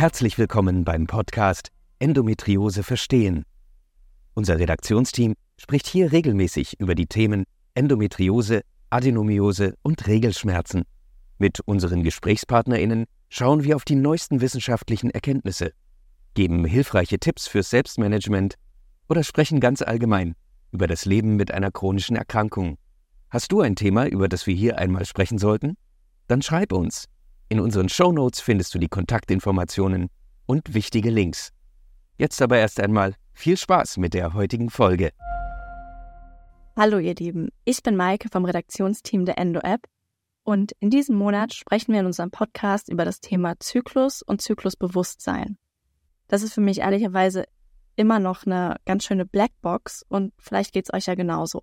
Herzlich willkommen beim Podcast Endometriose verstehen. Unser Redaktionsteam spricht hier regelmäßig über die Themen Endometriose, Adenomiose und Regelschmerzen. Mit unseren GesprächspartnerInnen schauen wir auf die neuesten wissenschaftlichen Erkenntnisse, geben hilfreiche Tipps fürs Selbstmanagement oder sprechen ganz allgemein über das Leben mit einer chronischen Erkrankung. Hast du ein Thema, über das wir hier einmal sprechen sollten? Dann schreib uns. In unseren Shownotes findest du die Kontaktinformationen und wichtige Links. Jetzt aber erst einmal viel Spaß mit der heutigen Folge. Hallo ihr Lieben, ich bin Maike vom Redaktionsteam der Endo-App und in diesem Monat sprechen wir in unserem Podcast über das Thema Zyklus und Zyklusbewusstsein. Das ist für mich ehrlicherweise immer noch eine ganz schöne Blackbox und vielleicht geht es euch ja genauso.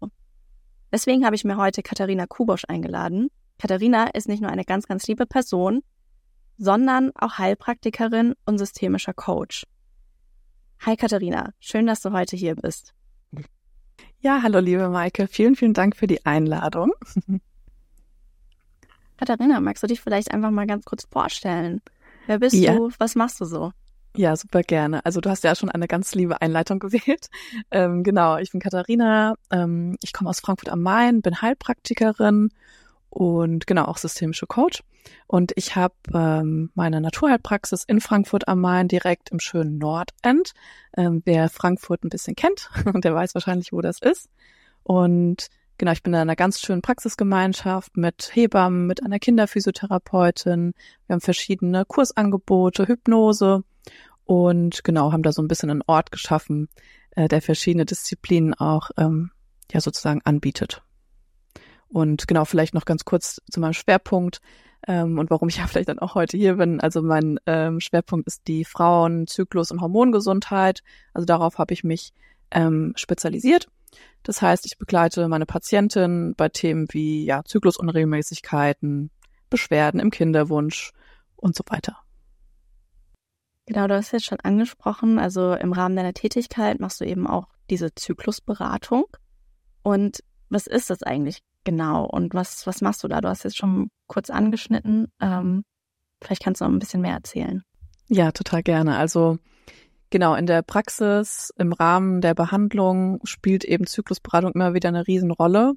Deswegen habe ich mir heute Katharina Kubosch eingeladen. Katharina ist nicht nur eine ganz, ganz liebe Person, sondern auch Heilpraktikerin und systemischer Coach. Hi Katharina, schön, dass du heute hier bist. Ja, hallo liebe Maike, vielen, vielen Dank für die Einladung. Katharina, magst du dich vielleicht einfach mal ganz kurz vorstellen? Wer bist ja. du? Was machst du so? Ja, super gerne. Also du hast ja schon eine ganz liebe Einleitung gewählt. Ähm, genau, ich bin Katharina, ähm, ich komme aus Frankfurt am Main, bin Heilpraktikerin und genau auch systemische Coach. Und ich habe ähm, meine Naturheilpraxis in Frankfurt am Main direkt im schönen Nordend. Ähm, wer Frankfurt ein bisschen kennt, der weiß wahrscheinlich, wo das ist. Und genau, ich bin in einer ganz schönen Praxisgemeinschaft mit Hebammen, mit einer Kinderphysiotherapeutin. Wir haben verschiedene Kursangebote, Hypnose und genau haben da so ein bisschen einen Ort geschaffen, äh, der verschiedene Disziplinen auch ähm, ja sozusagen anbietet. Und genau, vielleicht noch ganz kurz zu meinem Schwerpunkt ähm, und warum ich ja vielleicht dann auch heute hier bin. Also mein ähm, Schwerpunkt ist die Frauen-, Zyklus- und Hormongesundheit. Also darauf habe ich mich ähm, spezialisiert. Das heißt, ich begleite meine Patientin bei Themen wie ja, Zyklusunregelmäßigkeiten, Beschwerden im Kinderwunsch und so weiter. Genau, du hast jetzt schon angesprochen, also im Rahmen deiner Tätigkeit machst du eben auch diese Zyklusberatung. Und was ist das eigentlich genau und was, was machst du da? Du hast jetzt schon kurz angeschnitten. Ähm, vielleicht kannst du noch ein bisschen mehr erzählen. Ja, total gerne. Also genau, in der Praxis, im Rahmen der Behandlung spielt eben Zyklusberatung immer wieder eine Riesenrolle,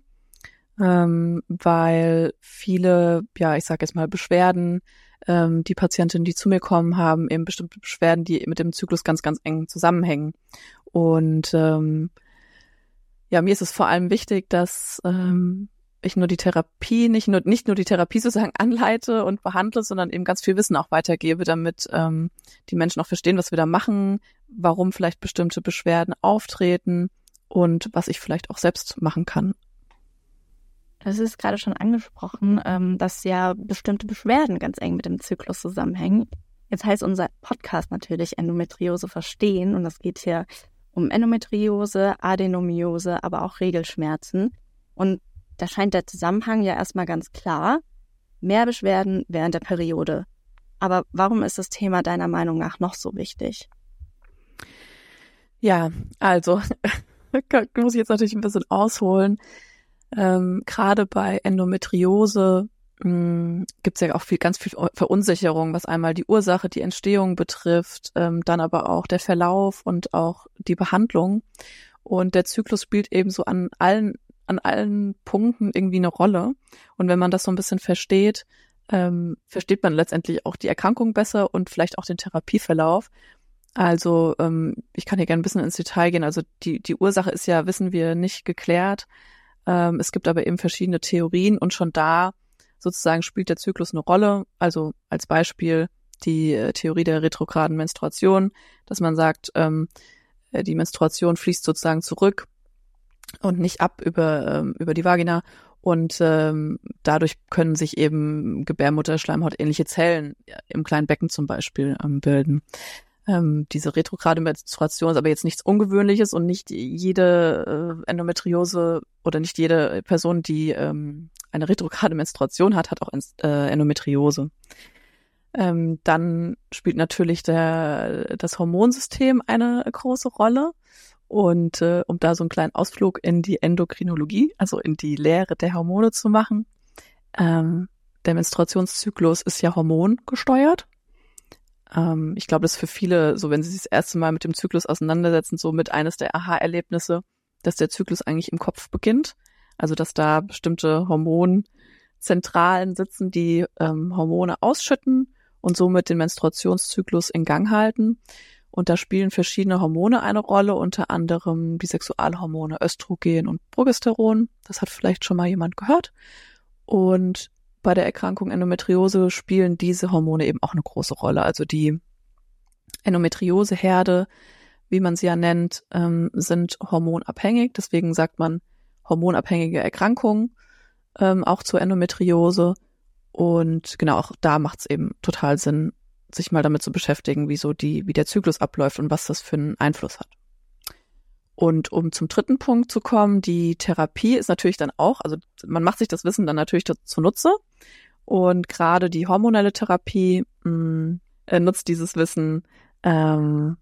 ähm, weil viele, ja, ich sage jetzt mal, Beschwerden, ähm, die Patientinnen, die zu mir kommen, haben eben bestimmte Beschwerden, die mit dem Zyklus ganz, ganz eng zusammenhängen. Und ähm, ja, mir ist es vor allem wichtig, dass ähm, ich nur die Therapie, nicht nur, nicht nur die Therapie sozusagen anleite und behandle, sondern eben ganz viel Wissen auch weitergebe, damit ähm, die Menschen auch verstehen, was wir da machen, warum vielleicht bestimmte Beschwerden auftreten und was ich vielleicht auch selbst machen kann. Das ist gerade schon angesprochen, ähm, dass ja bestimmte Beschwerden ganz eng mit dem Zyklus zusammenhängen. Jetzt heißt unser Podcast natürlich Endometriose verstehen und das geht hier um Endometriose, Adenomiose, aber auch Regelschmerzen. Und da scheint der Zusammenhang ja erstmal ganz klar. Mehr Beschwerden während der Periode. Aber warum ist das Thema deiner Meinung nach noch so wichtig? Ja, also muss ich jetzt natürlich ein bisschen ausholen. Ähm, Gerade bei Endometriose hm, gibt es ja auch viel, ganz viel Verunsicherung, was einmal die Ursache, die Entstehung betrifft, ähm, dann aber auch der Verlauf und auch die Behandlung. Und der Zyklus spielt eben so an allen an allen Punkten irgendwie eine Rolle. Und wenn man das so ein bisschen versteht, ähm, versteht man letztendlich auch die Erkrankung besser und vielleicht auch den Therapieverlauf. Also ähm, ich kann hier gerne ein bisschen ins Detail gehen. Also die, die Ursache ist ja, wissen wir, nicht geklärt. Ähm, es gibt aber eben verschiedene Theorien und schon da sozusagen spielt der Zyklus eine Rolle. Also als Beispiel die äh, Theorie der retrograden Menstruation, dass man sagt, ähm, äh, die Menstruation fließt sozusagen zurück und nicht ab über, ähm, über die Vagina. Und ähm, dadurch können sich eben Gebärmutterschleimhaut ähnliche Zellen im kleinen Becken zum Beispiel ähm, bilden. Ähm, diese retrograde Menstruation ist aber jetzt nichts Ungewöhnliches und nicht jede äh, Endometriose oder nicht jede Person, die ähm, eine retrograde Menstruation hat, hat auch äh, Endometriose. Ähm, dann spielt natürlich der, das Hormonsystem eine große Rolle. Und äh, um da so einen kleinen Ausflug in die Endokrinologie, also in die Lehre der Hormone zu machen, ähm, der Menstruationszyklus ist ja hormongesteuert. Ähm, ich glaube, das ist für viele, so wenn sie sich das erste Mal mit dem Zyklus auseinandersetzen, so mit eines der Aha-Erlebnisse, dass der Zyklus eigentlich im Kopf beginnt. Also dass da bestimmte Hormonzentralen sitzen, die ähm, Hormone ausschütten und somit den Menstruationszyklus in Gang halten. Und da spielen verschiedene Hormone eine Rolle, unter anderem die Sexualhormone Östrogen und Progesteron. Das hat vielleicht schon mal jemand gehört. Und bei der Erkrankung Endometriose spielen diese Hormone eben auch eine große Rolle. Also die Endometrioseherde, wie man sie ja nennt, ähm, sind hormonabhängig. Deswegen sagt man hormonabhängige Erkrankungen ähm, auch zur Endometriose. Und genau, auch da macht es eben total Sinn, sich mal damit zu beschäftigen, wie so die, wie der Zyklus abläuft und was das für einen Einfluss hat. Und um zum dritten Punkt zu kommen, die Therapie ist natürlich dann auch, also man macht sich das Wissen dann natürlich zunutze. Und gerade die hormonelle Therapie mh, mm, äh, nutzt dieses Wissen, ähm,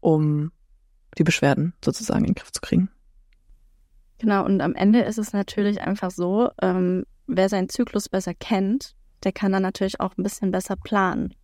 um die Beschwerden sozusagen in den Griff zu kriegen. Genau, und am Ende ist es natürlich einfach so, ähm, wer seinen Zyklus besser kennt, der kann dann natürlich auch ein bisschen besser planen.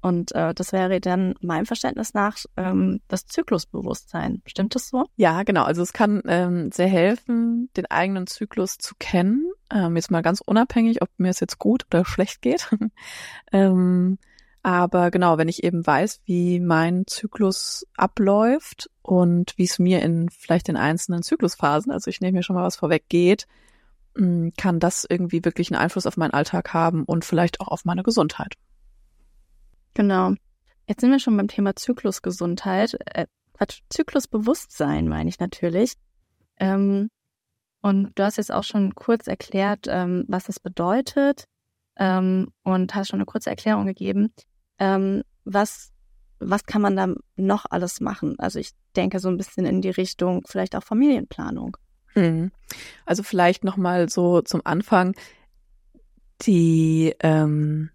Und äh, das wäre dann meinem Verständnis nach ähm, das Zyklusbewusstsein. Stimmt das so? Ja, genau. Also es kann ähm, sehr helfen, den eigenen Zyklus zu kennen. Ähm, jetzt mal ganz unabhängig, ob mir es jetzt gut oder schlecht geht. ähm, aber genau, wenn ich eben weiß, wie mein Zyklus abläuft und wie es mir in vielleicht in einzelnen Zyklusphasen, also ich nehme mir schon mal was vorweg, geht, mm, kann das irgendwie wirklich einen Einfluss auf meinen Alltag haben und vielleicht auch auf meine Gesundheit. Genau. Jetzt sind wir schon beim Thema Zyklusgesundheit. Äh, Zyklusbewusstsein meine ich natürlich. Ähm, und du hast jetzt auch schon kurz erklärt, ähm, was das bedeutet ähm, und hast schon eine kurze Erklärung gegeben. Ähm, was, was kann man da noch alles machen? Also ich denke so ein bisschen in die Richtung vielleicht auch Familienplanung. Hm. Also vielleicht noch mal so zum Anfang die ähm,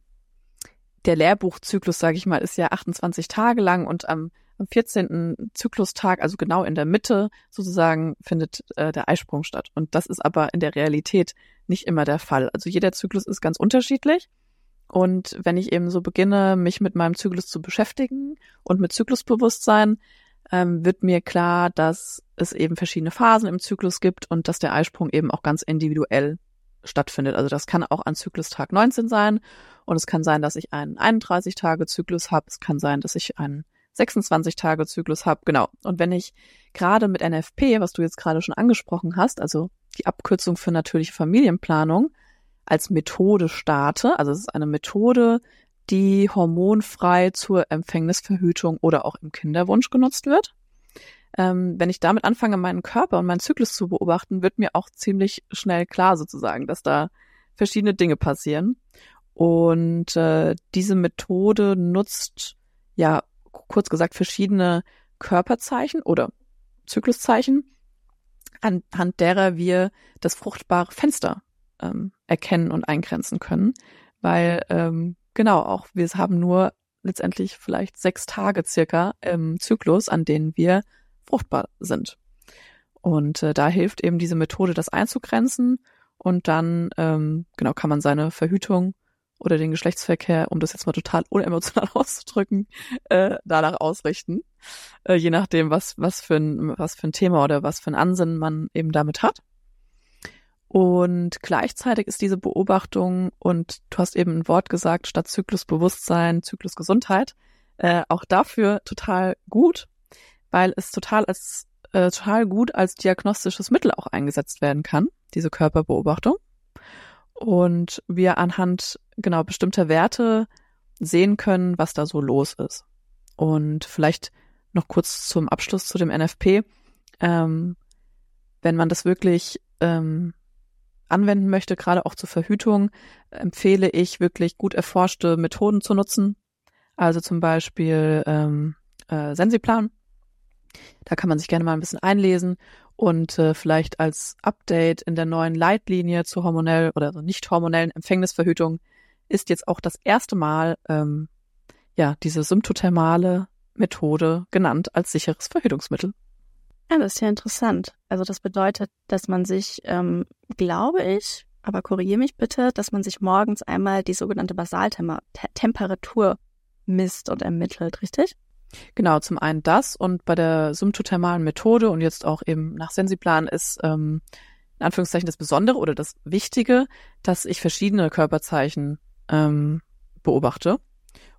der Lehrbuchzyklus, sage ich mal, ist ja 28 Tage lang und am, am 14. Zyklustag, also genau in der Mitte sozusagen, findet äh, der Eisprung statt. Und das ist aber in der Realität nicht immer der Fall. Also jeder Zyklus ist ganz unterschiedlich. Und wenn ich eben so beginne, mich mit meinem Zyklus zu beschäftigen und mit Zyklusbewusstsein, ähm, wird mir klar, dass es eben verschiedene Phasen im Zyklus gibt und dass der Eisprung eben auch ganz individuell stattfindet. Also das kann auch an Zyklustag 19 sein und es kann sein, dass ich einen 31-Tage-Zyklus habe. Es kann sein, dass ich einen 26-Tage-Zyklus habe. Genau. Und wenn ich gerade mit NFP, was du jetzt gerade schon angesprochen hast, also die Abkürzung für natürliche Familienplanung, als Methode starte, also es ist eine Methode, die hormonfrei zur Empfängnisverhütung oder auch im Kinderwunsch genutzt wird. Ähm, wenn ich damit anfange, meinen Körper und meinen Zyklus zu beobachten, wird mir auch ziemlich schnell klar sozusagen, dass da verschiedene Dinge passieren. Und äh, diese Methode nutzt ja kurz gesagt verschiedene Körperzeichen oder Zykluszeichen, anhand derer wir das fruchtbare Fenster ähm, erkennen und eingrenzen können. Weil ähm, genau, auch wir haben nur letztendlich vielleicht sechs Tage circa im Zyklus, an denen wir fruchtbar sind. Und äh, da hilft eben diese Methode, das einzugrenzen. Und dann ähm, genau kann man seine Verhütung oder den Geschlechtsverkehr, um das jetzt mal total unemotional auszudrücken, äh, danach ausrichten. Äh, je nachdem, was, was, für ein, was für ein Thema oder was für ein Ansinnen man eben damit hat. Und gleichzeitig ist diese Beobachtung, und du hast eben ein Wort gesagt, statt Zyklusbewusstsein, Zyklusgesundheit, äh, auch dafür total gut, weil es total als äh, total gut als diagnostisches Mittel auch eingesetzt werden kann, diese Körperbeobachtung und wir anhand genau bestimmter Werte sehen können, was da so los ist. Und vielleicht noch kurz zum Abschluss zu dem NFP. Ähm, wenn man das wirklich ähm, anwenden möchte, gerade auch zur Verhütung, empfehle ich wirklich gut erforschte Methoden zu nutzen. Also zum Beispiel ähm, äh, Sensiplan. Da kann man sich gerne mal ein bisschen einlesen und äh, vielleicht als Update in der neuen Leitlinie zur hormonell oder nicht hormonellen Empfängnisverhütung ist jetzt auch das erste Mal ähm, ja diese symptothermale Methode genannt als sicheres Verhütungsmittel. Ja, das ist ja interessant. Also das bedeutet, dass man sich, ähm, glaube ich, aber korrigiere mich bitte, dass man sich morgens einmal die sogenannte Basaltemperatur misst und ermittelt, richtig? Genau, zum einen das und bei der symptothermalen Methode und jetzt auch eben nach Sensiplan ist ähm, in Anführungszeichen das Besondere oder das Wichtige, dass ich verschiedene Körperzeichen ähm, beobachte.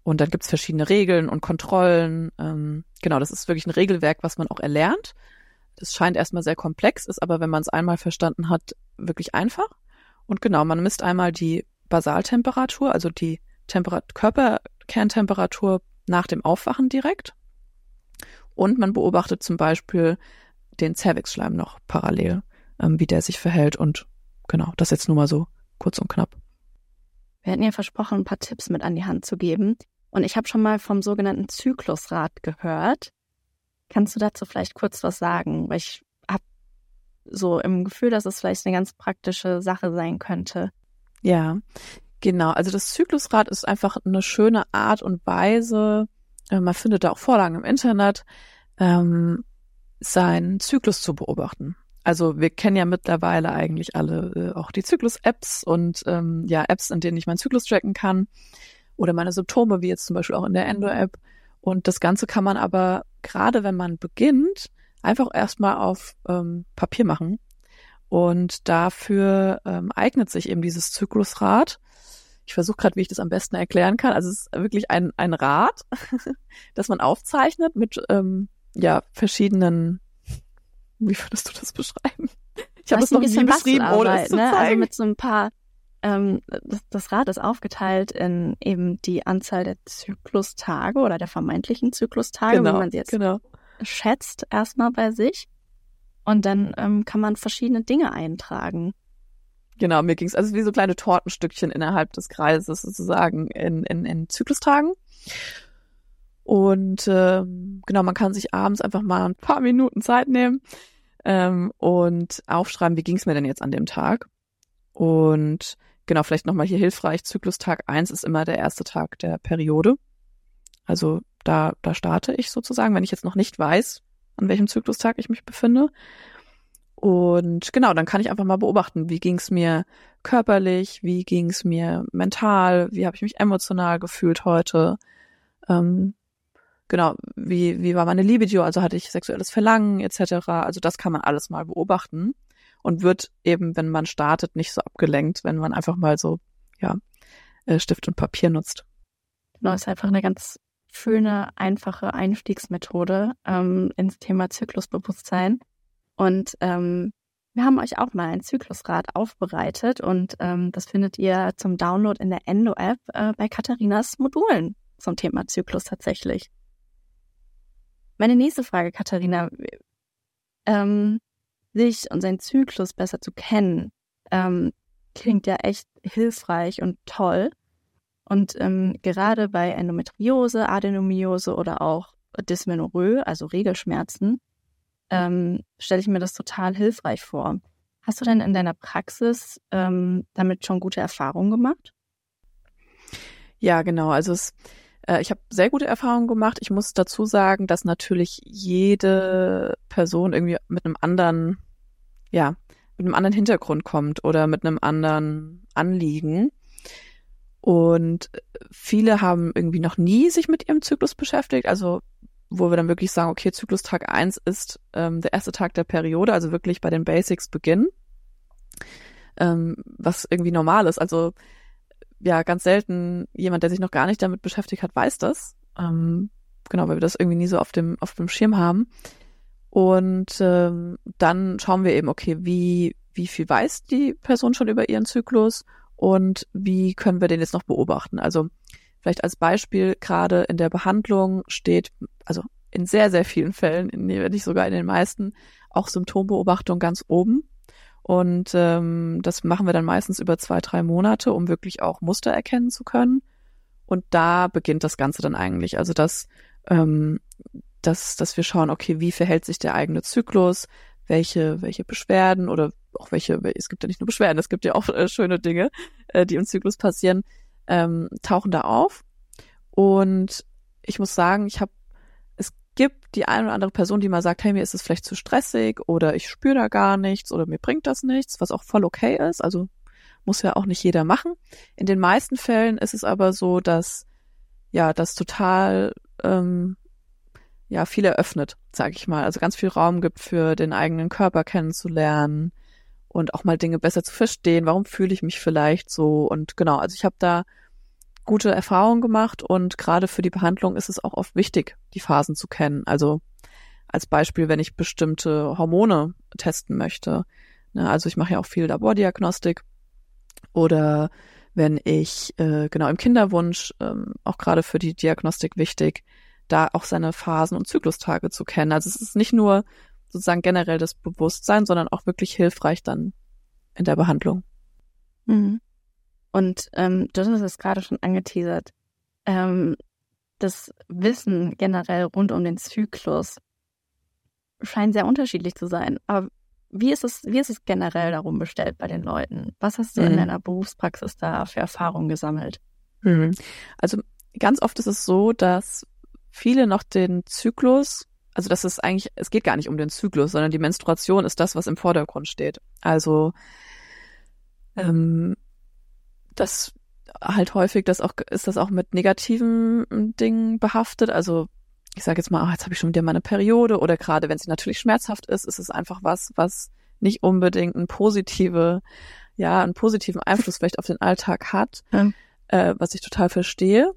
Und dann gibt's verschiedene Regeln und Kontrollen. Ähm, genau, das ist wirklich ein Regelwerk, was man auch erlernt. Das scheint erstmal sehr komplex, ist aber, wenn man es einmal verstanden hat, wirklich einfach. Und genau, man misst einmal die Basaltemperatur, also die Temperat Körperkerntemperatur nach dem Aufwachen direkt. Und man beobachtet zum Beispiel den Cervixschleim noch parallel, ähm, wie der sich verhält. Und genau, das jetzt nur mal so kurz und knapp. Wir hatten ja versprochen, ein paar Tipps mit an die Hand zu geben. Und ich habe schon mal vom sogenannten Zyklusrad gehört. Kannst du dazu vielleicht kurz was sagen? Weil ich habe so im Gefühl, dass es vielleicht eine ganz praktische Sache sein könnte. Ja, genau. Also das Zyklusrad ist einfach eine schöne Art und Weise, äh, man findet da auch Vorlagen im Internet, ähm, seinen Zyklus zu beobachten. Also wir kennen ja mittlerweile eigentlich alle äh, auch die Zyklus-Apps und ähm, ja Apps, in denen ich meinen Zyklus tracken kann oder meine Symptome, wie jetzt zum Beispiel auch in der Endo-App. Und das Ganze kann man aber gerade, wenn man beginnt, einfach erstmal auf ähm, Papier machen. Und dafür ähm, eignet sich eben dieses Zyklusrad. Ich versuche gerade, wie ich das am besten erklären kann. Also es ist wirklich ein, ein Rad, das man aufzeichnet mit ähm, ja, verschiedenen wie würdest du das beschreiben? Ich habe es noch nie beschrieben, ohne es zu ne? Also mit so ein paar, ähm, das, das Rad ist aufgeteilt in eben die Anzahl der Zyklustage oder der vermeintlichen Zyklustage, genau, wie man sie jetzt genau. schätzt, erstmal bei sich. Und dann ähm, kann man verschiedene Dinge eintragen. Genau, mir ging es also wie so kleine Tortenstückchen innerhalb des Kreises sozusagen in, in, in Zyklustagen. Und ähm, genau, man kann sich abends einfach mal ein paar Minuten Zeit nehmen ähm, und aufschreiben, wie ging es mir denn jetzt an dem Tag. Und genau, vielleicht nochmal hier hilfreich, Zyklustag eins ist immer der erste Tag der Periode. Also da, da starte ich sozusagen, wenn ich jetzt noch nicht weiß, an welchem Zyklustag ich mich befinde. Und genau, dann kann ich einfach mal beobachten, wie ging es mir körperlich, wie ging es mir mental, wie habe ich mich emotional gefühlt heute. Ähm, genau, wie, wie war meine Libido, also hatte ich sexuelles Verlangen etc. Also das kann man alles mal beobachten und wird eben, wenn man startet, nicht so abgelenkt, wenn man einfach mal so, ja, äh, Stift und Papier nutzt. Genau, ist einfach eine ganz schöne, einfache Einstiegsmethode ähm, ins Thema Zyklusbewusstsein. Und ähm, wir haben euch auch mal ein Zyklusrad aufbereitet und ähm, das findet ihr zum Download in der Endo-App äh, bei Katharinas Modulen zum Thema Zyklus tatsächlich. Meine nächste Frage, Katharina, ähm, sich und seinen Zyklus besser zu kennen, ähm, klingt ja echt hilfreich und toll. Und ähm, gerade bei Endometriose, Adenomiose oder auch Dysmenorrhoe, also Regelschmerzen, ähm, stelle ich mir das total hilfreich vor. Hast du denn in deiner Praxis ähm, damit schon gute Erfahrungen gemacht? Ja, genau. Also es äh, ich habe sehr gute Erfahrungen gemacht. Ich muss dazu sagen, dass natürlich jede Person irgendwie mit einem anderen, ja, mit einem anderen Hintergrund kommt oder mit einem anderen Anliegen. Und viele haben irgendwie noch nie sich mit ihrem Zyklus beschäftigt. Also wo wir dann wirklich sagen, okay, Zyklustag eins ist ähm, der erste Tag der Periode, also wirklich bei den Basics beginnen. Ähm, was irgendwie normal ist. Also ja ganz selten jemand, der sich noch gar nicht damit beschäftigt hat, weiß das. Ähm, genau, weil wir das irgendwie nie so auf dem, auf dem Schirm haben. Und ähm, dann schauen wir eben, okay, wie, wie viel weiß die Person schon über ihren Zyklus und wie können wir den jetzt noch beobachten? Also vielleicht als Beispiel, gerade in der Behandlung steht, also in sehr, sehr vielen Fällen, in, wenn nicht sogar in den meisten, auch Symptombeobachtung ganz oben. Und ähm, das machen wir dann meistens über zwei, drei Monate, um wirklich auch Muster erkennen zu können. Und da beginnt das Ganze dann eigentlich. Also dass, ähm, dass, dass wir schauen, okay, wie verhält sich der eigene Zyklus, welche, welche Beschwerden oder auch welche, es gibt ja nicht nur Beschwerden, es gibt ja auch äh, schöne Dinge, äh, die im Zyklus passieren, ähm, tauchen da auf. Und ich muss sagen, ich habe gibt die eine oder andere Person, die mal sagt, hey, mir ist es vielleicht zu stressig oder ich spüre da gar nichts oder mir bringt das nichts, was auch voll okay ist. Also muss ja auch nicht jeder machen. In den meisten Fällen ist es aber so, dass ja, das total ähm, ja viel eröffnet, sag ich mal. Also ganz viel Raum gibt für den eigenen Körper kennenzulernen und auch mal Dinge besser zu verstehen. Warum fühle ich mich vielleicht so? Und genau, also ich habe da gute Erfahrungen gemacht und gerade für die Behandlung ist es auch oft wichtig, die Phasen zu kennen. Also als Beispiel, wenn ich bestimmte Hormone testen möchte. Ne, also ich mache ja auch viel Labordiagnostik oder wenn ich äh, genau im Kinderwunsch ähm, auch gerade für die Diagnostik wichtig, da auch seine Phasen und Zyklustage zu kennen. Also es ist nicht nur sozusagen generell das Bewusstsein, sondern auch wirklich hilfreich dann in der Behandlung. Mhm. Und ähm, du hast es gerade schon angeteasert. Ähm, das Wissen generell rund um den Zyklus scheint sehr unterschiedlich zu sein. Aber wie ist es, wie ist es generell darum bestellt bei den Leuten? Was hast du mhm. in deiner Berufspraxis da für Erfahrungen gesammelt? Mhm. Also ganz oft ist es so, dass viele noch den Zyklus, also das ist eigentlich, es geht gar nicht um den Zyklus, sondern die Menstruation ist das, was im Vordergrund steht. Also ähm, das halt häufig, das auch ist das auch mit negativen Dingen behaftet. Also ich sage jetzt mal, ach, jetzt habe ich schon wieder meine Periode oder gerade wenn sie natürlich schmerzhaft ist, ist es einfach was, was nicht unbedingt einen positive, ja, einen positiven Einfluss vielleicht auf den Alltag hat, ja. äh, was ich total verstehe.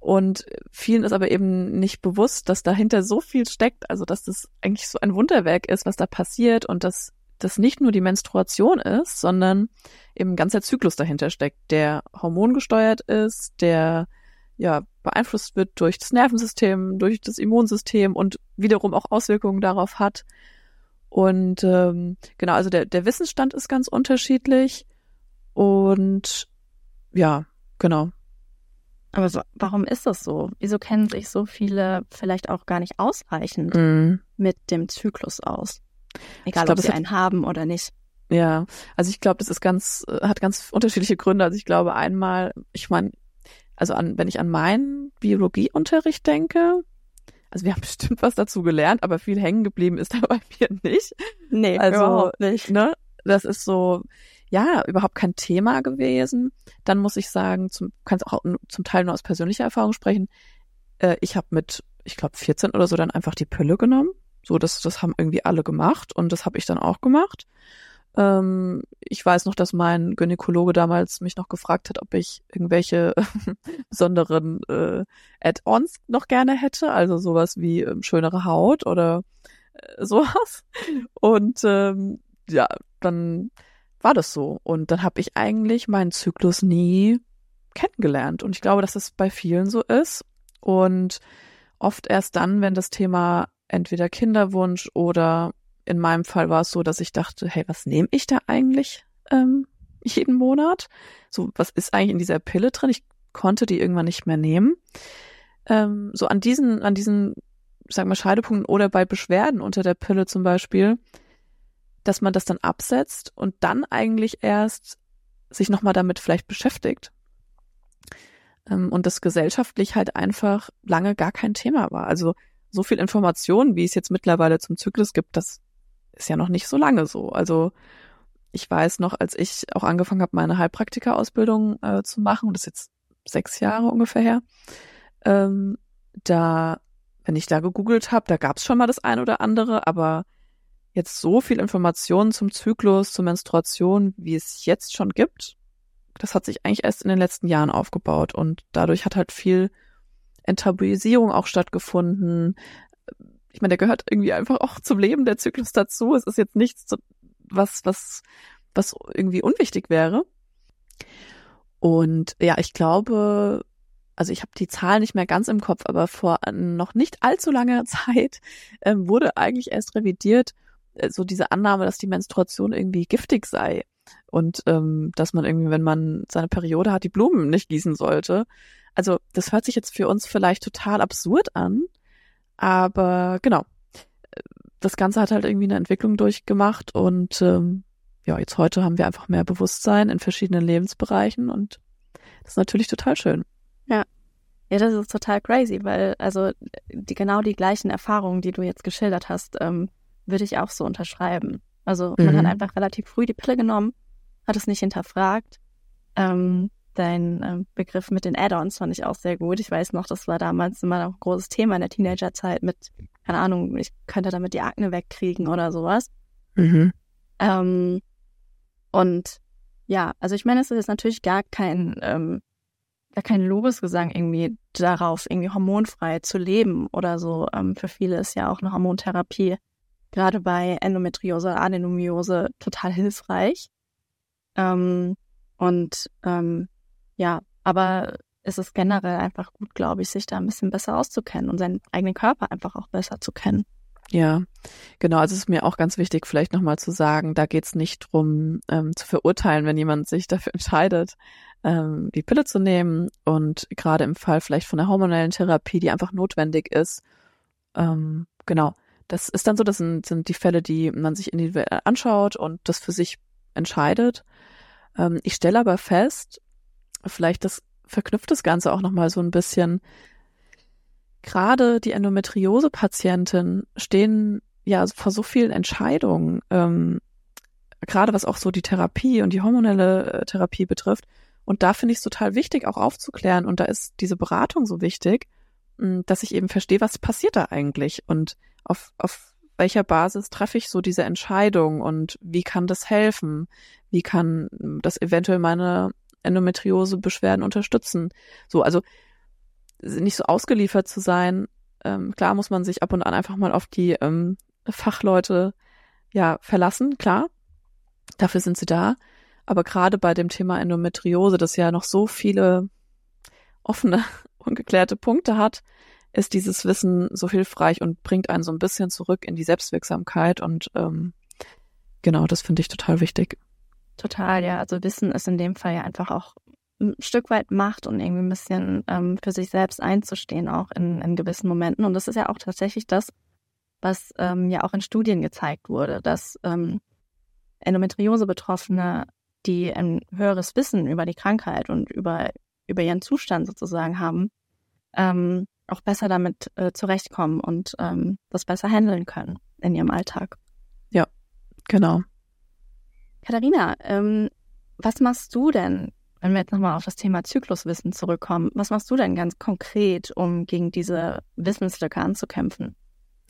Und vielen ist aber eben nicht bewusst, dass dahinter so viel steckt, also dass das eigentlich so ein Wunderwerk ist, was da passiert und dass das nicht nur die Menstruation ist, sondern eben ein ganzer Zyklus dahinter steckt, der hormongesteuert ist, der ja beeinflusst wird durch das Nervensystem, durch das Immunsystem und wiederum auch Auswirkungen darauf hat. Und ähm, genau, also der, der Wissensstand ist ganz unterschiedlich und ja, genau. Aber so, warum ist das so? Wieso kennen sich so viele vielleicht auch gar nicht ausreichend mm. mit dem Zyklus aus? Egal, glaub, ob sie einen haben oder nicht. Ja, also ich glaube, das ist ganz, äh, hat ganz unterschiedliche Gründe. Also ich glaube einmal, ich meine, also an, wenn ich an meinen Biologieunterricht denke, also wir haben bestimmt was dazu gelernt, aber viel hängen geblieben ist da bei mir nicht. Nee, also, überhaupt nicht. Ne, das ist so, ja, überhaupt kein Thema gewesen. Dann muss ich sagen, zum, kannst auch zum Teil nur aus persönlicher Erfahrung sprechen. Äh, ich habe mit, ich glaube, 14 oder so dann einfach die Pille genommen. So, das, das haben irgendwie alle gemacht und das habe ich dann auch gemacht. Ähm, ich weiß noch, dass mein Gynäkologe damals mich noch gefragt hat, ob ich irgendwelche besonderen äh, Add-ons noch gerne hätte, also sowas wie ähm, schönere Haut oder äh, sowas. Und ähm, ja, dann war das so. Und dann habe ich eigentlich meinen Zyklus nie kennengelernt. Und ich glaube, dass das bei vielen so ist. Und oft erst dann, wenn das Thema entweder Kinderwunsch oder in meinem Fall war es so, dass ich dachte, hey, was nehme ich da eigentlich ähm, jeden Monat? So, was ist eigentlich in dieser Pille drin? Ich konnte die irgendwann nicht mehr nehmen. Ähm, so an diesen, an diesen, sagen wir, Scheidepunkten oder bei Beschwerden unter der Pille zum Beispiel, dass man das dann absetzt und dann eigentlich erst sich nochmal damit vielleicht beschäftigt. Ähm, und das gesellschaftlich halt einfach lange gar kein Thema war. Also so viel Information, wie es jetzt mittlerweile zum Zyklus gibt, das ist ja noch nicht so lange so. Also ich weiß noch, als ich auch angefangen habe, meine Heilpraktika-Ausbildung äh, zu machen, das ist jetzt sechs Jahre ungefähr her, ähm, da, wenn ich da gegoogelt habe, da gab es schon mal das ein oder andere, aber jetzt so viel Informationen zum Zyklus, zur Menstruation, wie es jetzt schon gibt, das hat sich eigentlich erst in den letzten Jahren aufgebaut und dadurch hat halt viel Enttabuisierung auch stattgefunden, ich meine, der gehört irgendwie einfach auch zum Leben der Zyklus dazu. Es ist jetzt nichts, was, was, was irgendwie unwichtig wäre. Und ja, ich glaube, also ich habe die Zahl nicht mehr ganz im Kopf, aber vor noch nicht allzu langer Zeit äh, wurde eigentlich erst revidiert, so diese Annahme, dass die Menstruation irgendwie giftig sei und ähm, dass man irgendwie, wenn man seine Periode hat, die Blumen nicht gießen sollte. Also das hört sich jetzt für uns vielleicht total absurd an, aber genau, das Ganze hat halt irgendwie eine Entwicklung durchgemacht und ähm, ja, jetzt heute haben wir einfach mehr Bewusstsein in verschiedenen Lebensbereichen und das ist natürlich total schön. Ja. Ja, das ist total crazy, weil also die genau die gleichen Erfahrungen, die du jetzt geschildert hast, ähm, würde ich auch so unterschreiben. Also man hat mhm. einfach relativ früh die Pille genommen, hat es nicht hinterfragt. Ähm, dein äh, Begriff mit den Add-ons fand ich auch sehr gut. Ich weiß noch, das war damals immer noch ein großes Thema in der Teenagerzeit mit, keine Ahnung, ich könnte damit die Akne wegkriegen oder sowas. Mhm. Ähm, und ja, also ich meine, es ist jetzt natürlich gar kein, ähm, gar kein Lobesgesang irgendwie darauf, irgendwie hormonfrei zu leben oder so. Ähm, für viele ist ja auch eine Hormontherapie gerade bei Endometriose, Adenomiose total hilfreich. Ähm, und ähm, ja, aber es ist generell einfach gut, glaube ich, sich da ein bisschen besser auszukennen und seinen eigenen Körper einfach auch besser zu kennen. Ja, genau. Also es ist mir auch ganz wichtig, vielleicht nochmal zu sagen, da geht es nicht drum ähm, zu verurteilen, wenn jemand sich dafür entscheidet, ähm, die Pille zu nehmen. Und gerade im Fall vielleicht von der hormonellen Therapie, die einfach notwendig ist, ähm, genau, das ist dann so, das sind, sind die Fälle, die man sich individuell anschaut und das für sich entscheidet. Ähm, ich stelle aber fest, vielleicht das verknüpft das Ganze auch nochmal so ein bisschen. Gerade die Endometriose-Patienten stehen ja vor so vielen Entscheidungen, ähm, gerade was auch so die Therapie und die hormonelle äh, Therapie betrifft. Und da finde ich es total wichtig, auch aufzuklären. Und da ist diese Beratung so wichtig, dass ich eben verstehe, was passiert da eigentlich und auf, auf welcher Basis treffe ich so diese Entscheidung und wie kann das helfen? Wie kann das eventuell meine Endometriose-Beschwerden unterstützen? So, also nicht so ausgeliefert zu sein. Ähm, klar muss man sich ab und an einfach mal auf die ähm, Fachleute ja verlassen, klar. Dafür sind sie da. Aber gerade bei dem Thema Endometriose, das ja noch so viele offene, ungeklärte Punkte hat, ist dieses Wissen so hilfreich und bringt einen so ein bisschen zurück in die Selbstwirksamkeit und ähm, genau, das finde ich total wichtig. Total, ja. Also Wissen ist in dem Fall ja einfach auch ein Stück weit Macht und irgendwie ein bisschen ähm, für sich selbst einzustehen, auch in, in gewissen Momenten. Und das ist ja auch tatsächlich das, was ähm, ja auch in Studien gezeigt wurde, dass ähm, Endometriose-Betroffene, die ein höheres Wissen über die Krankheit und über, über ihren Zustand sozusagen haben, ähm, auch besser damit äh, zurechtkommen und ähm, das besser handeln können in ihrem Alltag. Ja, genau. Katharina, ähm, was machst du denn, wenn wir jetzt nochmal auf das Thema Zykluswissen zurückkommen, was machst du denn ganz konkret, um gegen diese Wissenslücke anzukämpfen?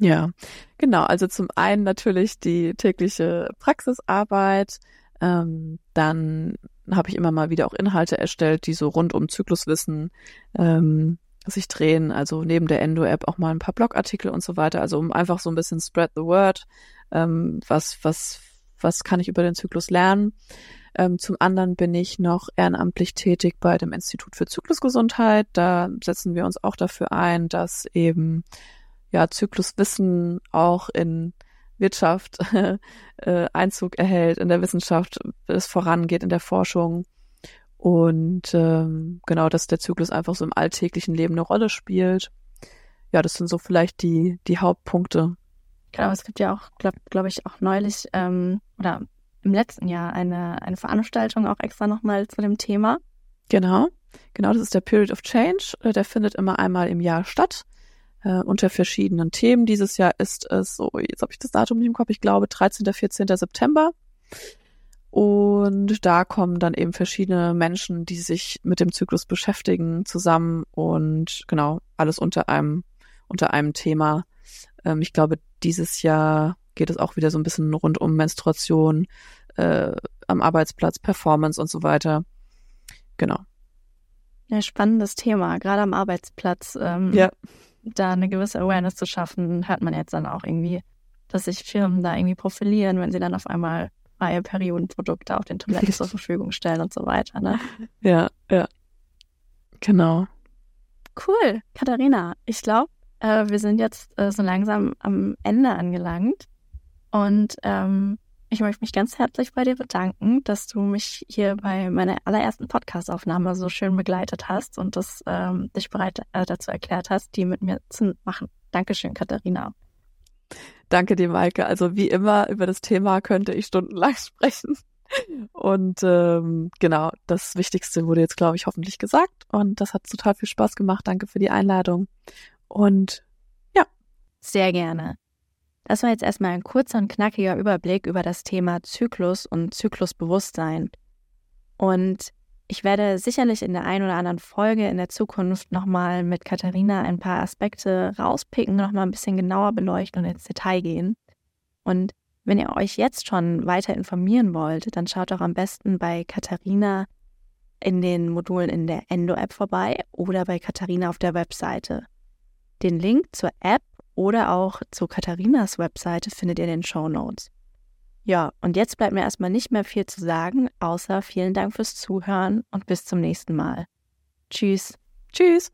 Ja, genau. Also zum einen natürlich die tägliche Praxisarbeit. Ähm, dann habe ich immer mal wieder auch Inhalte erstellt, die so rund um Zykluswissen ähm, sich drehen. Also neben der Endo-App auch mal ein paar Blogartikel und so weiter. Also um einfach so ein bisschen spread the word. Ähm, was, was, was kann ich über den Zyklus lernen? Ähm, zum anderen bin ich noch ehrenamtlich tätig bei dem Institut für Zyklusgesundheit. Da setzen wir uns auch dafür ein, dass eben ja Zykluswissen auch in Wirtschaft äh, Einzug erhält, in der Wissenschaft es vorangeht, in der Forschung. Und ähm, genau, dass der Zyklus einfach so im alltäglichen Leben eine Rolle spielt. Ja, das sind so vielleicht die, die Hauptpunkte. Genau, es gibt ja auch, glaube glaub ich, auch neulich ähm, oder im letzten Jahr eine, eine Veranstaltung auch extra nochmal zu dem Thema. Genau, genau, das ist der Period of Change. Der findet immer einmal im Jahr statt äh, unter verschiedenen Themen. Dieses Jahr ist es so, jetzt habe ich das Datum nicht im Kopf, ich glaube 13. 14. September. Und da kommen dann eben verschiedene Menschen, die sich mit dem Zyklus beschäftigen, zusammen und genau, alles unter einem, unter einem Thema. Ähm, ich glaube, dieses Jahr geht es auch wieder so ein bisschen rund um Menstruation, äh, am Arbeitsplatz, Performance und so weiter. Genau. Ja, spannendes Thema, gerade am Arbeitsplatz. Ähm, ja. Da eine gewisse Awareness zu schaffen, hört man jetzt dann auch irgendwie, dass sich Firmen da irgendwie profilieren, wenn sie dann auf einmal freie Periodenprodukte auf den Toiletten zur Verfügung stellen und so weiter. Ne? Ja, ja. Genau. Cool, Katharina. Ich glaube, äh, wir sind jetzt äh, so langsam am Ende angelangt. Und ähm, ich möchte mich ganz herzlich bei dir bedanken, dass du mich hier bei meiner allerersten Podcastaufnahme so schön begleitet hast und das, ähm, dich bereit äh, dazu erklärt hast, die mit mir zu machen. Dankeschön, Katharina. Danke dir, Maike. Also wie immer, über das Thema könnte ich stundenlang sprechen. Und ähm, genau, das Wichtigste wurde jetzt, glaube ich, hoffentlich gesagt. Und das hat total viel Spaß gemacht. Danke für die Einladung. Und ja. Sehr gerne. Das war jetzt erstmal ein kurzer und knackiger Überblick über das Thema Zyklus und Zyklusbewusstsein. Und Ich werde sicherlich in der einen oder anderen Folge in der Zukunft nochmal mit Katharina ein paar Aspekte rauspicken, nochmal ein bisschen genauer beleuchten und ins Detail gehen. Und wenn ihr euch jetzt schon weiter informieren wollt, dann schaut doch am besten bei Katharina in den Modulen in der Endo-App vorbei oder bei Katharina auf der Webseite. Den Link zur App oder auch zu Katharinas Webseite findet ihr in den Show Notes. Ja, und jetzt bleibt mir erstmal nicht mehr viel zu sagen, außer vielen Dank fürs Zuhören und bis zum nächsten Mal. Tschüss. Tschüss.